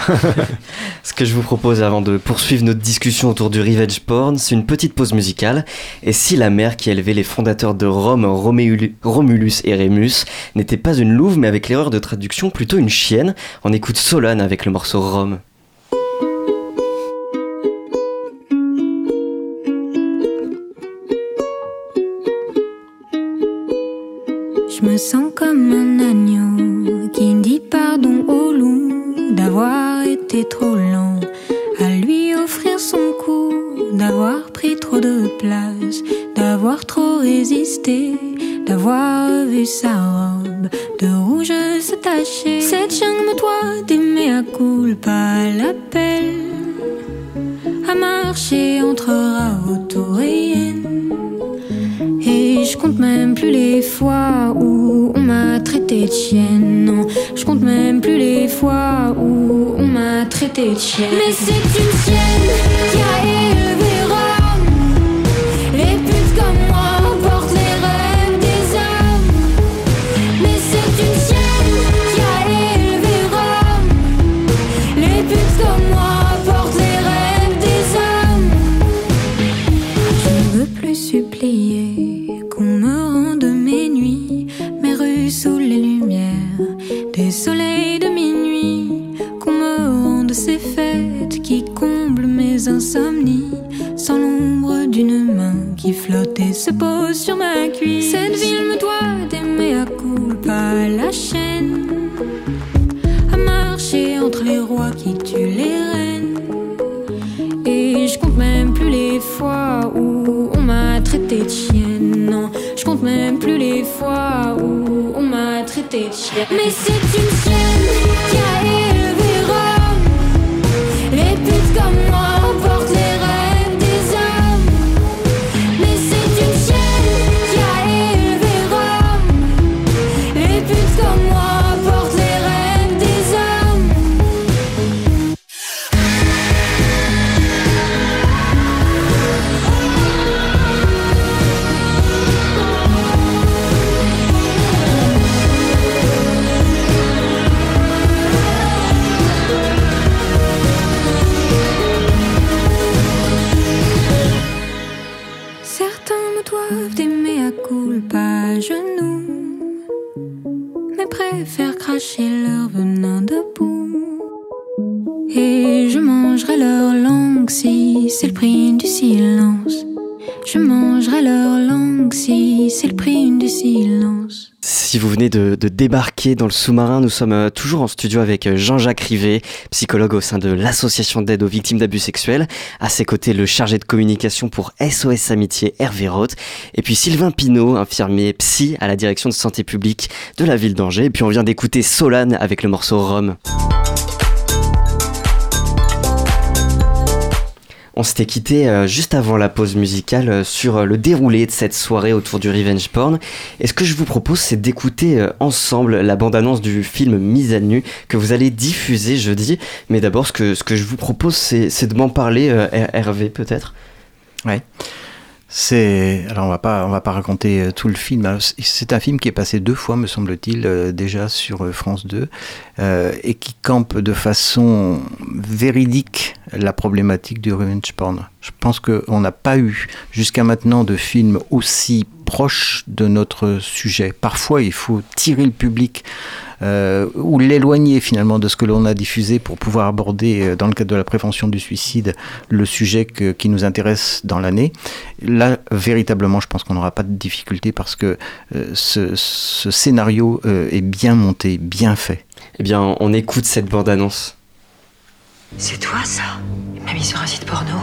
Ce que je vous propose avant de poursuivre notre discussion autour du revenge porn, c'est une petite pause musicale. Et si la mère qui élevait les fondateurs de Rome, Roméulu- Romulus et Rémus, n'était pas une louve, mais avec l'erreur de traduction plutôt une chienne, on écoute Solane avec le morceau Rome. Je me sens comme un agneau qui dit d'avoir été trop lent à lui offrir son cou, d'avoir pris trop de place, d'avoir trop résisté, d'avoir vu sa robe de rouge se tacher. Cette jungle doit d'aimer à culpa l'appel à marcher entre Yen. Et je compte même plus les fois où on m'a traité de chienne. Non, je compte même plus les fois où on m'a traité de. Mais c'est une chienne débarquer dans le sous-marin, nous sommes euh, toujours en studio avec euh, Jean-Jacques Rivet, psychologue au sein de l'association d'aide aux victimes d'abus sexuels. À ses côtés, le chargé de communication pour SOS Amitié, Hervé Roth. Et puis Sylvain Pinault, infirmier psy à la direction de santé publique de la ville d'Angers. Et puis on vient d'écouter Solane avec le morceau Rome. On s'était quitté euh, juste avant la pause musicale euh, sur euh, le déroulé de cette soirée autour du revenge porn. Et ce que je vous propose, c'est d'écouter ensemble la bande-annonce du film Mise à nu que vous allez diffuser jeudi. Mais d'abord, ce que, je vous propose, c'est de m'en parler, Her- Hervé, peut-être? Ouais. C'est alors on va pas on va pas raconter tout le film. Alors, c'est- un film qui est passé deux fois, me semble-t-il, déjà sur France 2 euh, et qui campe de façon véridique la problématique du revenge porn. Je pense qu'on n'a pas eu jusqu'à maintenant de film aussi proche de notre sujet. Parfois, il faut tirer le public euh, ou l'éloigner finalement de ce que l'on a diffusé pour pouvoir aborder, euh, dans le cadre de la prévention du suicide, le sujet qui nous intéresse dans l'année. Là, véritablement, je pense qu'on n'aura pas de difficulté parce que euh, ce, scénario est bien monté, bien fait. Eh bien, on écoute cette bande-annonce. C'est toi ça Il m'a mis sur un site porno.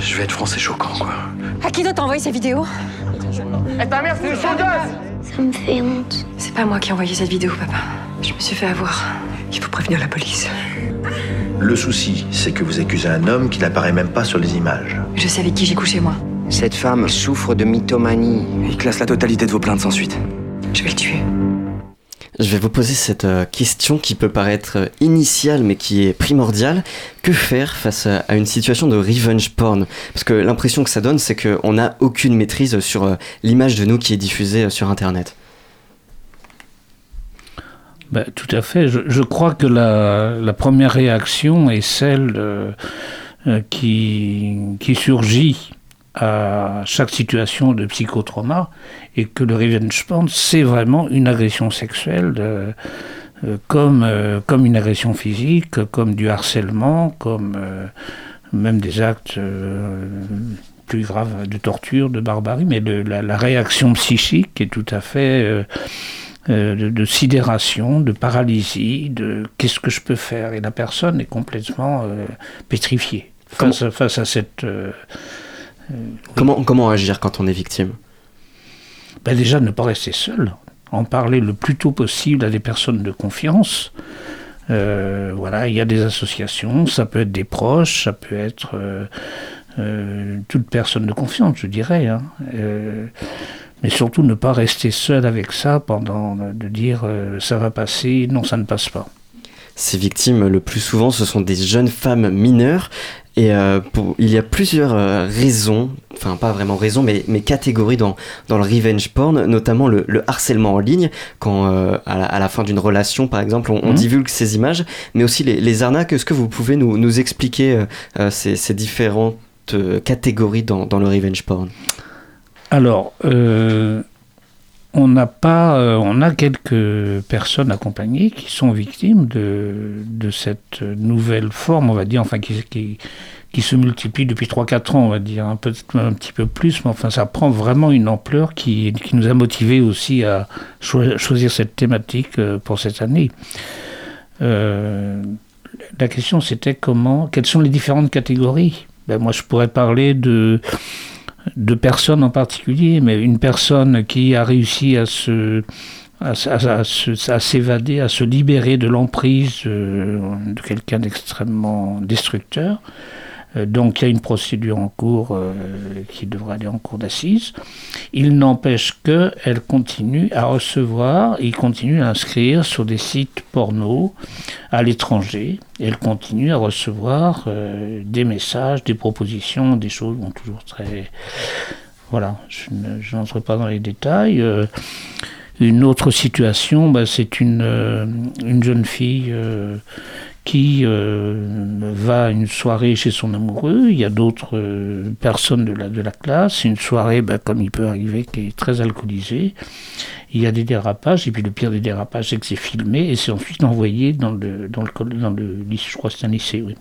Je vais être français choquant, quoi. À qui d'autre envoyé ces vidéos Eh ta mère, c'est une Ça me fait honte. C'est pas moi qui ai envoyé cette vidéo, papa. Je me suis fait avoir. Il faut prévenir la police. Le souci, c'est que vous accusez un homme qui n'apparaît même pas sur les images. Je sais avec qui j'ai couché, moi. Cette femme souffre de mythomanie. Il classe la totalité de vos plaintes sans suite. Je vais le tuer. Je vais vous poser cette euh, question qui peut paraître initiale mais qui est primordiale. Que faire face à, une situation de revenge porn? Parce que l'impression que ça donne, c'est qu'on n'a aucune maîtrise sur euh, l'image de nous qui est diffusée euh, sur Internet. Ben, tout à fait. Je, crois que la, première réaction est celle qui surgit à chaque situation de psychotrauma et que le revenge porn, c'est vraiment une agression sexuelle euh, euh, comme, euh, comme une agression physique, comme du harcèlement, comme euh, même des actes plus graves de torture, de barbarie, mais le- la, la réaction psychique est tout à fait... de, de sidération, de paralysie, de qu'est-ce que je peux faire? Et la personne est complètement pétrifiée face, face à cette... euh, Comment, comment agir quand on est victime? Ben déjà, ne pas rester seul, en parler le plus tôt possible à des personnes de confiance. Euh, voilà, il y a des associations, ça peut être des proches, ça peut être euh, euh, toute personne de confiance, je dirais. hein. Mais surtout ne pas rester seul avec ça pendant de dire ça va passer, non ça ne passe pas. Ces victimes, le plus souvent, ce sont des jeunes femmes mineures. Et euh, pour- il y a plusieurs euh, raisons, enfin pas vraiment raisons, mais, mais catégories dans, dans le revenge porn, notamment le, le harcèlement en ligne, quand euh, à, la, à la fin d'une relation, par exemple, on, on Mhm. divulgue ces images, mais aussi les, les arnaques. Est-ce que vous pouvez nous, nous expliquer ces, ces différentes catégories dans, dans le revenge porn? Alors, euh, on n'a pas, euh, on a quelques personnes accompagnées qui sont victimes de, de cette nouvelle forme, on va dire, enfin qui, qui, qui se multiplie depuis 3-4 ans, on va dire, un, peu, un petit peu plus, mais enfin ça prend vraiment une ampleur qui, qui nous a motivés aussi à choi- choisir cette thématique euh, pour cette année. Euh, la question c'était comment, quelles sont les différentes catégories? Ben, Moi je pourrais parler de de personnes en particulier, mais une personne qui a réussi à se à, s'évader, à se libérer de l'emprise euh, de quelqu'un d'extrêmement destructeur. Euh, donc il y a une procédure en cours euh, qui devra aller en cours d'assises. Il n'empêche qu'elle continue à recevoir, il continue à inscrire sur des sites porno à l'étranger. Elle continue à recevoir euh, des messages, des propositions, des choses bon, toujours très... Voilà, je ne- je n'entre pas dans les détails. Une autre situation, bah, c'est une, une jeune fille qui euh, va à une soirée chez son amoureux. Il y a d'autres euh, personnes de la, de la classe. Une soirée, bah, comme il peut arriver, qui est très alcoolisée. Il y a des dérapages, et puis le pire des dérapages, c'est que c'est filmé et c'est ensuite envoyé dans le, dans le, dans le lycée, je crois c'est un lycée, oui,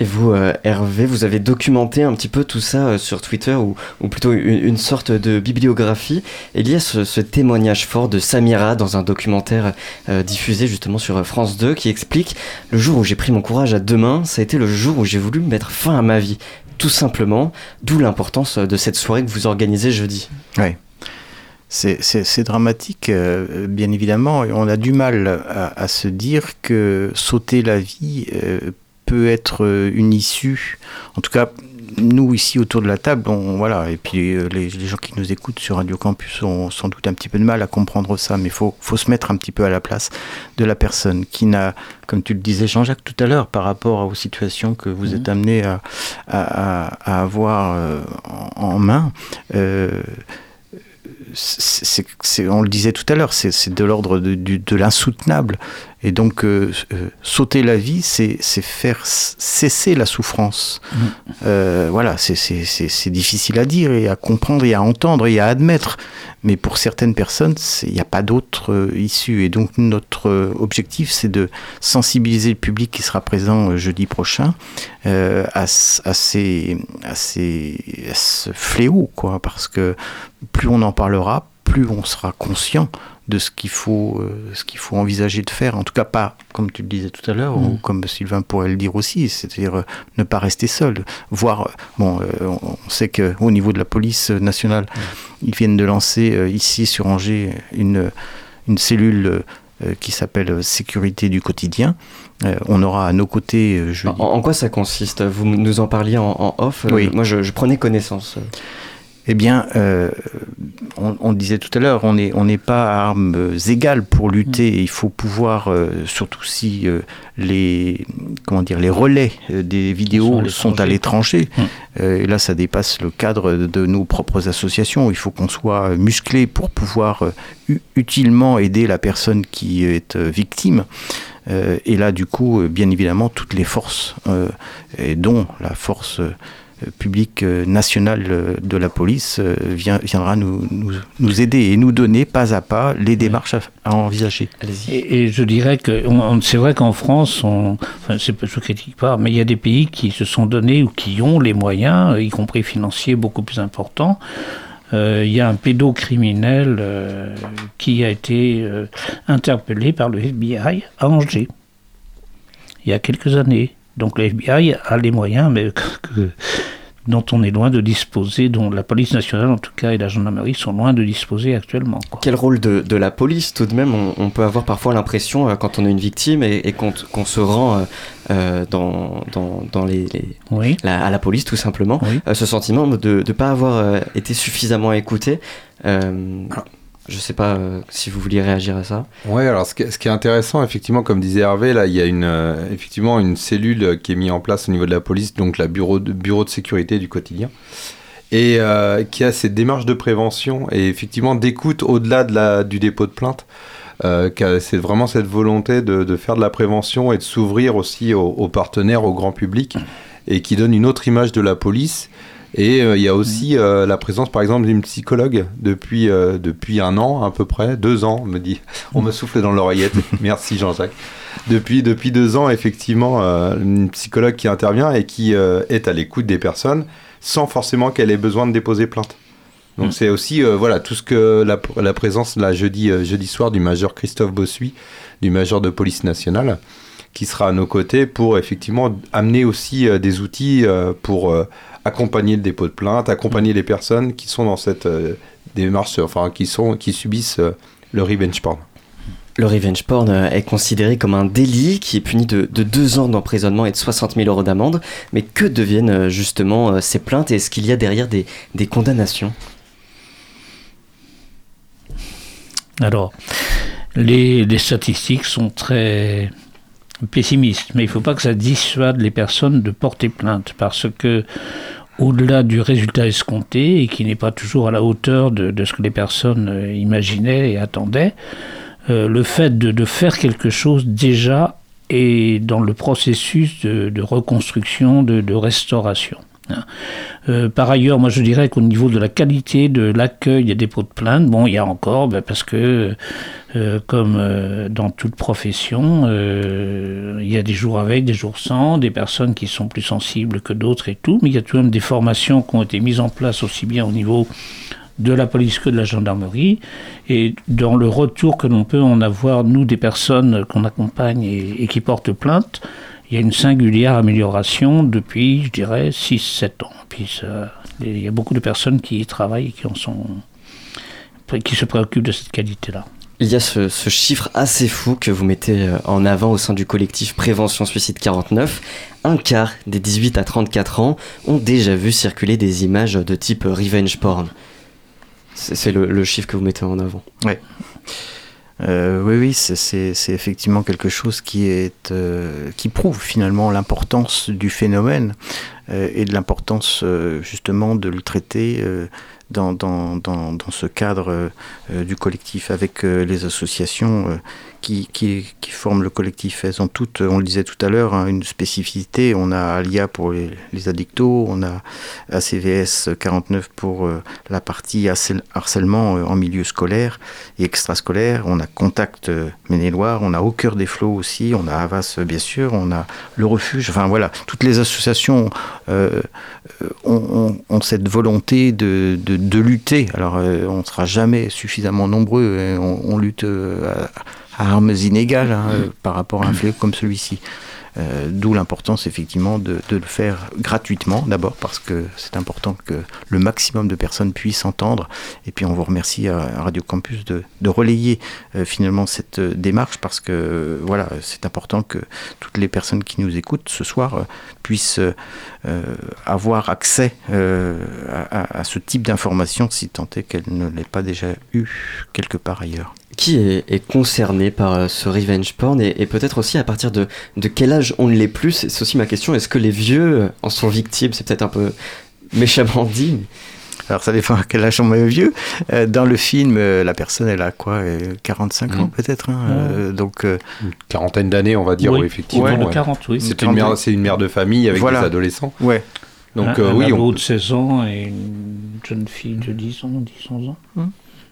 Et vous, euh, Hervé, vous avez documenté un petit peu tout ça euh, sur Twitter, ou, plutôt une, sorte de bibliographie. Et il y a ce, témoignage fort de Samira dans un documentaire euh, diffusé justement sur France 2 qui explique Le jour où j'ai pris mon courage à deux mains, ça a été le jour où j'ai voulu mettre fin à ma vie. Tout simplement, d'où l'importance de cette soirée que vous organisez jeudi. Ouais. C'est- dramatique, bien évidemment, on a du mal à, se dire que sauter la vie peut être euh, une issue. En tout cas, nous ici autour de la table, on, voilà, et puis euh, les, les gens qui nous écoutent sur Radio Campus ont sans doute un petit peu de mal à comprendre ça, mais il faut, faut se mettre un petit peu à la place de la personne qui n'a, comme tu le disais Jean-Jacques tout à l'heure, par rapport aux situations que vous êtes amené à, à- à- à avoir euh, en, en main. euh, on le disait tout à l'heure, c'est de l'ordre de l'insoutenable. Et donc, euh, euh, sauter la vie, c'est faire cesser la souffrance. Euh, voilà, c'est- difficile à dire et à comprendre et à entendre et à admettre. Mais pour certaines personnes, il n'y a pas d'autre issue. Et donc, notre objectif, c'est de sensibiliser le public qui sera présent jeudi prochain à, à ces, à, ces, à ce fléau, quoi. Parce que plus on en parlera, plus on sera conscient de ce qu'il faut, euh, ce qu'il faut envisager de faire. En tout cas, pas, comme tu le disais tout à l'heure, Mm. ou comme Sylvain pourrait le dire aussi, c'est-à-dire euh, ne pas rester seul. Voir, euh, bon, euh, on sait qu'au niveau de la police nationale, ils viennent de lancer ici sur Angers une, une cellule qui s'appelle Sécurité du quotidien. Euh, on aura à nos côtés jeudi. En, en quoi ça consiste? Vous nous en parliez en, en off. Oui. Moi, je, je prenais connaissance. Eh bien, euh, on, disait tout à l'heure, on n'est on pas à armes égales pour lutter. Il faut pouvoir, euh, surtout si euh, les comment dire les relais des vidéos sont à l'étranger. Euh, et là, ça dépasse le cadre de, nos propres associations. Il faut qu'on soit musclé pour pouvoir utilement aider la personne qui est victime. Et là, du coup, bien évidemment, toutes les forces, et dont la force publique euh, nationale euh, de la police, euh, vient- viendra nous, nous, nous aider et nous donner pas à pas les démarches à, à envisager. Et, et je dirais que c'est vrai qu'en France, on, enfin, je critique pas, mais il y a des pays qui se sont donnés ou qui ont les moyens, y compris financiers, beaucoup plus importants. Euh, Il y a un pédocriminel euh, qui a été euh, interpellé par le FBI à Angers il y a quelques années. Donc le FBI a les moyens, mais que- dont on est loin de disposer, dont la police nationale en tout cas et la gendarmerie sont loin de disposer actuellement. quoi. Quel rôle de, de la police tout de même on, on peut avoir parfois l'impression euh, quand on est une victime et, et qu'on se rend euh, euh, dans, dans, dans les, les- la- à la police tout simplement, euh, ce sentiment de ne pas avoir été suffisamment écouté. Je sais pas euh, si vous vouliez réagir à ça. Ouais, alors ce qui, est- intéressant, effectivement, comme disait Hervé, là, il y a une, euh, effectivement une cellule euh, qui est mise en place au niveau de la police, donc la bureau de, bureau de sécurité du quotidien, et qui a cette démarche de prévention et effectivement d'écoute au-delà de du dépôt de plainte. C'est vraiment cette volonté de, de faire de la prévention et de s'ouvrir aussi aux partenaires, au grand public, et qui donne une autre image de la police. Et euh, il y a aussi euh, la présence, par exemple, d'une psychologue depuis, euh, depuis un an à peu près, deux ans, on me dit, on me souffle dans l'oreillette. Merci Jean-Jacques. Depuis, depuis deux ans, effectivement, une psychologue qui intervient et qui est à l'écoute des personnes sans forcément qu'elle ait besoin de déposer plainte. Donc c'est aussi euh, voilà tout ce que la, la présence là jeudi euh, jeudi soir du major Christophe Bossuy, du major de police nationale, qui sera à nos côtés pour effectivement amener aussi euh, des outils pour accompagner le dépôt de plainte, accompagner les personnes qui sont dans cette euh, démarche, enfin qui sont qui subissent euh, le revenge porn. Le revenge porn euh, est considéré comme un délit qui est puni de, de deux ans d'emprisonnement et de 60 000 euros d'amende. Mais que deviennent justement ces plaintes et est-ce qu'il y a derrière des, des condamnations? Alors, les, les statistiques sont très pessimistes, mais il ne faut pas que ça dissuade les personnes de porter plainte, parce que au-delà du résultat escompté, et qui n'est pas toujours à la hauteur de, ce que les personnes euh, imaginaient et attendaient, euh, le fait de, faire quelque chose déjà est dans le processus de, reconstruction, de restauration. Euh, par ailleurs, moi je dirais qu'au niveau de la qualité de l'accueil des dépôts de plainte, bon, il y a encore, ben, parce que euh, comme euh, dans toute profession, il y a des jours avec, des jours sans, des personnes qui sont plus sensibles que d'autres et tout, mais il y a tout de même des formations qui ont été mises en place aussi bien au niveau de la police que de la gendarmerie. Et dans le retour que l'on peut en avoir, nous, des personnes qu'on accompagne et qui portent plainte, il y a une singulière amélioration depuis, je dirais, 6-7 ans. Puis ça, il y a beaucoup de personnes qui y travaillent et qui, en sont, qui se préoccupent de cette qualité-là. Il y a ce, ce chiffre assez fou que vous mettez euh, en avant au sein du collectif Prévention Suicide 49. Un quart des 18 à 34 ans ont déjà vu circuler des images de type revenge porn. C'est c'est le, le chiffre que vous mettez en avant. Ouais. Euh, oui, oui, c'est- effectivement quelque chose qui, est, euh, qui prouve finalement l'importance du phénomène euh, et de l'importance euh, justement de le traiter dans, dans, dans, dans ce cadre euh, du collectif avec euh, les associations euh, qui, qui, qui forment le collectif. Elles ont toutes, on le disait tout à l'heure, hein, une spécificité. On a Alia pour les, les addictos, on a ACVS 49 pour la partie harcèle- harcèlement en milieu scolaire et extrascolaire. On a Contact euh, on a Au cœur des flots aussi, on a Havas euh, bien sûr, on a Le Refuge. Enfin voilà, toutes les associations ont, cette volonté de, de lutter. Alors euh, on ne sera jamais suffisamment nombreux, hein. on, on lutte euh, à, à armes inégales hein, euh, par rapport à un fléau comme celui-ci. Euh, D'où l'importance effectivement de, le faire gratuitement d'abord parce que c'est important que le maximum de personnes puissent entendre et puis on vous remercie à, Radio Campus de, relayer euh, finalement cette euh, démarche parce que voilà c'est important que toutes les personnes qui nous écoutent ce soir puissent avoir accès à, ce type d'information si tant est qu'elles ne l'aient pas déjà eu quelque part ailleurs. Qui est, est concerné par euh, ce revenge porn et, et peut-être aussi à partir de, de quel âge on ne l'est plus? C'est aussi ma question. Est-ce que les vieux euh, en sont victimes? C'est peut-être un peu méchamment dit. mais- Alors ça dépend à quel âge on est vieux. Euh, dans le film, la personne elle a quoi? Euh, 45 ans Mhm. peut-être hein, euh, Donc euh, Une quarantaine d'années, on va dire, Oui. oui, effectivement. Ouais, de ouais. 40, oui. C'est Une une, mère, une de famille avec Voilà. des adolescents. Ouais. Donc un, euh, un oui, ado on, de 16 ans et une jeune fille de 10 ans, 10, 11 ans. Ah,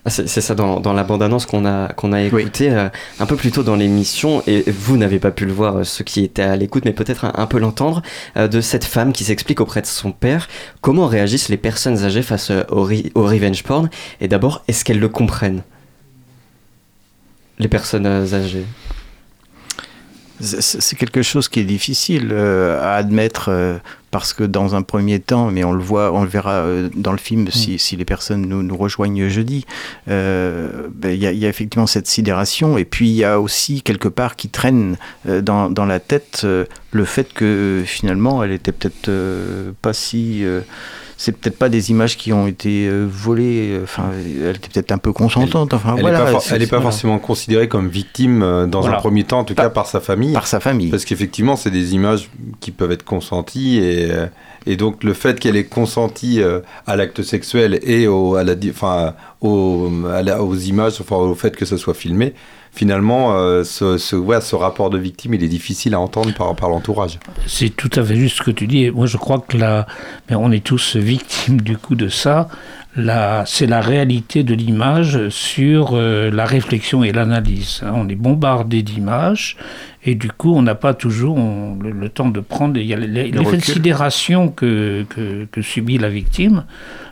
C'est c'est ça dans, dans la bande-annonce qu'on a, qu'on a écouté euh, un peu plus tôt dans l'émission, et vous n'avez pas pu le voir, euh, ceux qui étaient à l'écoute, mais peut-être un, un peu l'entendre, euh, de cette femme qui s'explique auprès de son père. Comment réagissent les personnes âgées face au, ri- au revenge porn, et d'abord, est-ce qu'elles le comprennent? Les personnes âgées. C'est quelque chose qui est difficile euh, à admettre euh, parce que dans un premier temps, mais on le voit, on le verra euh, dans le film si, si les personnes nous, nous rejoignent jeudi, ben, il y, a- il y a effectivement cette sidération et puis il y a aussi quelque part qui traîne dans, dans la tête le fait que finalement elle était peut-être pas si c'est peut-être pas des images qui ont été euh, volées, euh, enfin, elle était peut-être un peu consentante. enfin, elle voilà, n'est pas, elle est forcément considérée comme victime euh, dans Voilà. un premier temps, en tout cas par sa famille. Par sa famille. Parce qu'effectivement, c'est des images qui peuvent être consenties et, et donc le fait qu'elle ait consenti à l'acte sexuel et au, à la, di- enfin, au, à la- aux images, enfin, au fait que ce soit filmé, finalement, euh, ce, ce, ce rapport de victime, il est difficile à entendre par, l'entourage. C'est tout à fait juste ce que tu dis. Moi, je crois que là, on est tous victimes du coup de ça. C'est la réalité de l'image sur euh, la réflexion et l'analyse. hein. On est bombardé d'images et du coup, on n'a pas toujours on- le, le temps de prendre. Il y a l'effet de recul. sidération que, que, que subit la victime.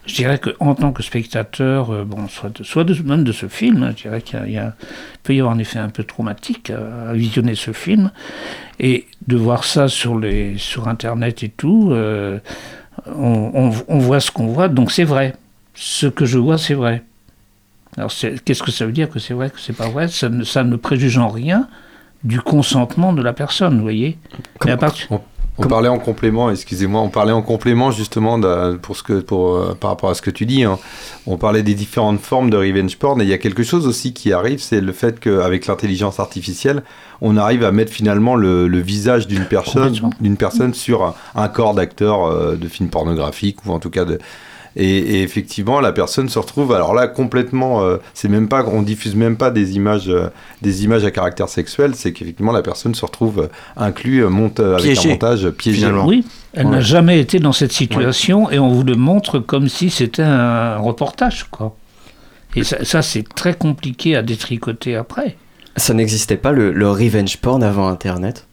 Je dirais qu'en tant que spectateur, euh, bon, soit, de- soit de, même de ce film, hein, je dirais qu'il y a- il y a- peut y avoir un effet un peu traumatique à, à visionner ce film. Et de voir ça sur, les, sur Internet et tout, euh, on, on- on voit ce qu'on voit, donc c'est vrai. Ce que je vois, c'est vrai. Alors qu'est-ce que ça veut dire que c'est vrai, que c'est pas vrai? Ça ne, ça ne préjuge en rien du consentement de la personne, vous voyez. Mais à partir- On, on parlait en complément, excusez-moi, on parlait en complément justement de- pour ce que, pour, euh, par rapport à ce que tu dis. hein. On parlait des différentes formes de revenge porn et il y a quelque chose aussi qui arrive, c'est le fait qu'avec l'intelligence artificielle, on arrive à mettre finalement le, le visage d'une personne, d'une personne sur un, un corps d'acteur euh, de film pornographique ou en tout cas de. Et, et effectivement, la personne se retrouve, alors là, complètement, euh, c'est même pas, on diffuse même pas des images, euh, des images à caractère sexuel, c'est qu'effectivement, la personne se retrouve euh, inclus, euh, monte euh, avec Piégée, un montage piégé. Oui, elle Ouais. n'a jamais été dans cette situation et on vous le montre comme si c'était un reportage, quoi. Et ça, ça, c'est très compliqué à détricoter après. Ça n'existait pas le, le revenge porn avant Internet?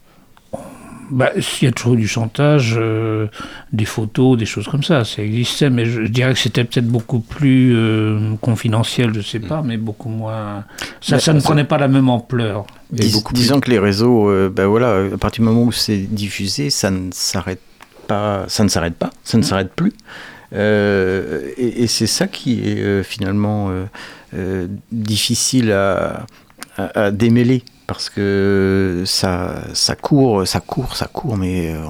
Bah, il y a toujours eu du chantage, euh, des photos, des choses comme ça, ça existait, mais je, je dirais que c'était peut-être beaucoup plus euh, confidentiel, je sais pas, mais beaucoup moins. Ça, ça ne ça- prenait pas la même ampleur. Dis- disons que les réseaux, euh, ben voilà, à partir du moment où c'est diffusé, ça ne s'arrête pas, ça ne s'arrête pas, ça ne s'arrête plus. Euh, et et c'est ça qui est euh, finalement euh, euh, difficile à, à- à démêler parce que ça, ça court, ça court, ça court, mais euh,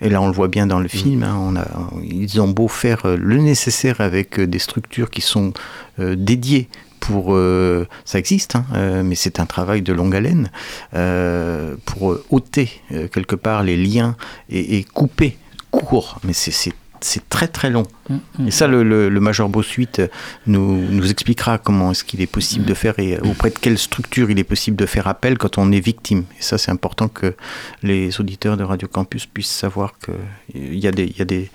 et là on le voit bien dans le film. hein, on a, ils ont beau faire euh, le nécessaire avec euh, des structures qui sont euh, dédiées pour euh, ça existe, hein, euh, mais c'est un travail de longue haleine pour ôter quelque part les liens et, et couper court, mais c'est c'est très très long. Et ça, le, le, le Major Bossuit nous, nous expliquera comment est-ce qu'il est possible de faire et auprès de quelle structure il est possible de faire appel quand on est victime. Et ça, c'est important que les auditeurs de Radio Campus puissent savoir qu'il y, a des- il y,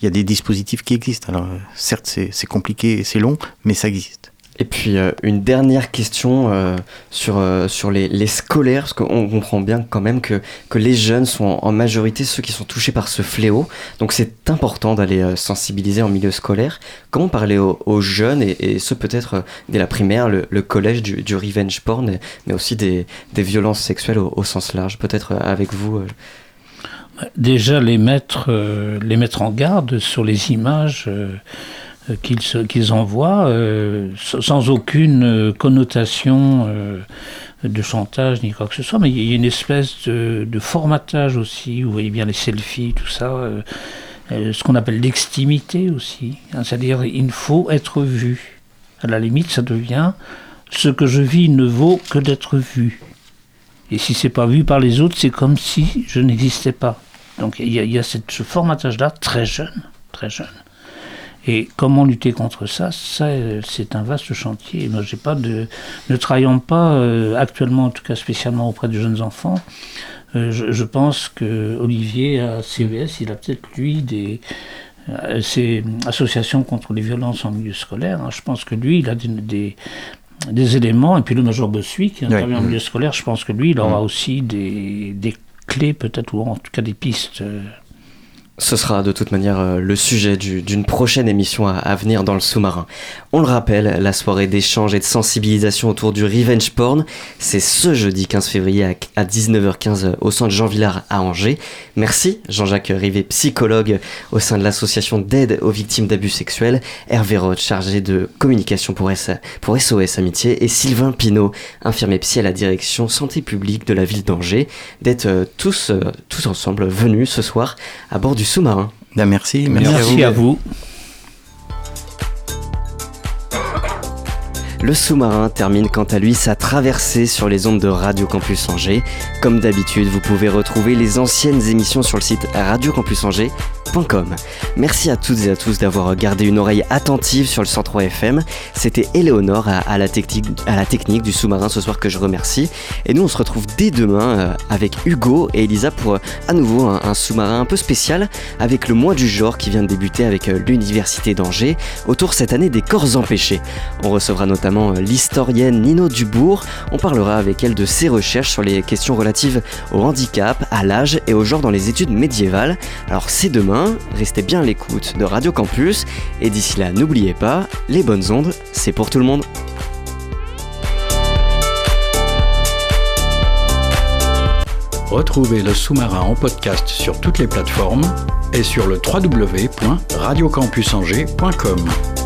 il y a des dispositifs qui existent. Alors, euh, certes, c'est compliqué et c'est long, mais ça existe. Et puis euh, une dernière question euh, sur, euh, sur les, les scolaires, parce qu'on comprend bien quand même que, que les jeunes sont en, majorité ceux qui sont touchés par ce fléau. Donc c'est important d'aller sensibiliser en milieu scolaire. Comment parler aux, jeunes, et, ce peut-être dès la primaire, le, collège du, du revenge porn, mais aussi des, des violences sexuelles au, au sens large? Peut-être avec vous. Déjà les mettre, les mettre en garde sur les images qu'ils se- qu'ils envoient, euh, sans aucune euh, connotation euh, de chantage ni quoi que ce soit, mais il y a une espèce de, formatage aussi, vous voyez bien les selfies, tout ça, euh, euh, ce qu'on appelle l'extimité aussi, hein, c'est-à-dire il faut être vu. À la limite, ça devient ce que je vis ne vaut que d'être vu. Et si c'est pas vu par les autres, c'est comme si je n'existais pas. Donc il y a, il y a cette- ce formatage-là très jeune, très jeune. Et comment lutter contre ça Ça, euh, c'est un vaste chantier. Moi, j'ai pas de, ne travaillant pas euh, actuellement, en tout cas spécialement auprès de jeunes enfants. euh, je, je pense que Olivier à CES, il a peut-être lui des euh, ces associations contre les violences en milieu scolaire. hein. Je pense que lui, il a des, des, des éléments. Et puis le major Bossuy, qui intervient en milieu scolaire, je pense que lui, il aura aussi des, des clés peut-être, ou en tout cas des pistes. Ce sera de toute manière euh, le sujet du- d'une prochaine émission à, venir dans le sous-marin. On le rappelle, la soirée d'échange et de sensibilisation autour du revenge porn, c'est ce jeudi 15 février à, à 19h15 au centre Jean Villard à Angers. Merci Jean-Jacques Rivet, psychologue au sein de l'association d'aide aux victimes d'abus sexuels, Hervé Roth, chargé de communication pour SOS Amitié, et Sylvain Pinault, infirmier psy à la direction santé publique de la ville d'Angers, d'être euh, tous, euh, tous ensemble venus ce soir à bord du sous-marin. Ben, merci, Merci, à vous. Le sous-marin termine quant à lui sa traversée sur les ondes de Radio Campus Angers. Comme d'habitude, vous pouvez retrouver les anciennes émissions sur le site Merci à toutes et à tous d'avoir gardé une oreille attentive sur le 103 FM. C'était Éléonore à, la technique, du sous-marin ce soir que je remercie. Et nous, on se retrouve dès demain euh, avec Hugo et Elisa pour euh, à nouveau un, un sous-marin un peu spécial avec le mois du genre qui vient de débuter avec euh, l'Université d'Angers autour cette année des corps empêchés. On recevra notamment l'historienne Nino Dubourg. On parlera avec elle de ses recherches sur les questions relatives au handicap, à l'âge et au genre dans les études médiévales. Alors c'est demain, restez bien à l'écoute de Radio Campus et d'ici là n'oubliez pas, les bonnes ondes, c'est pour tout le monde. Retrouvez le sous-marin en podcast sur toutes les plateformes et sur le www.radiocampusangers.com.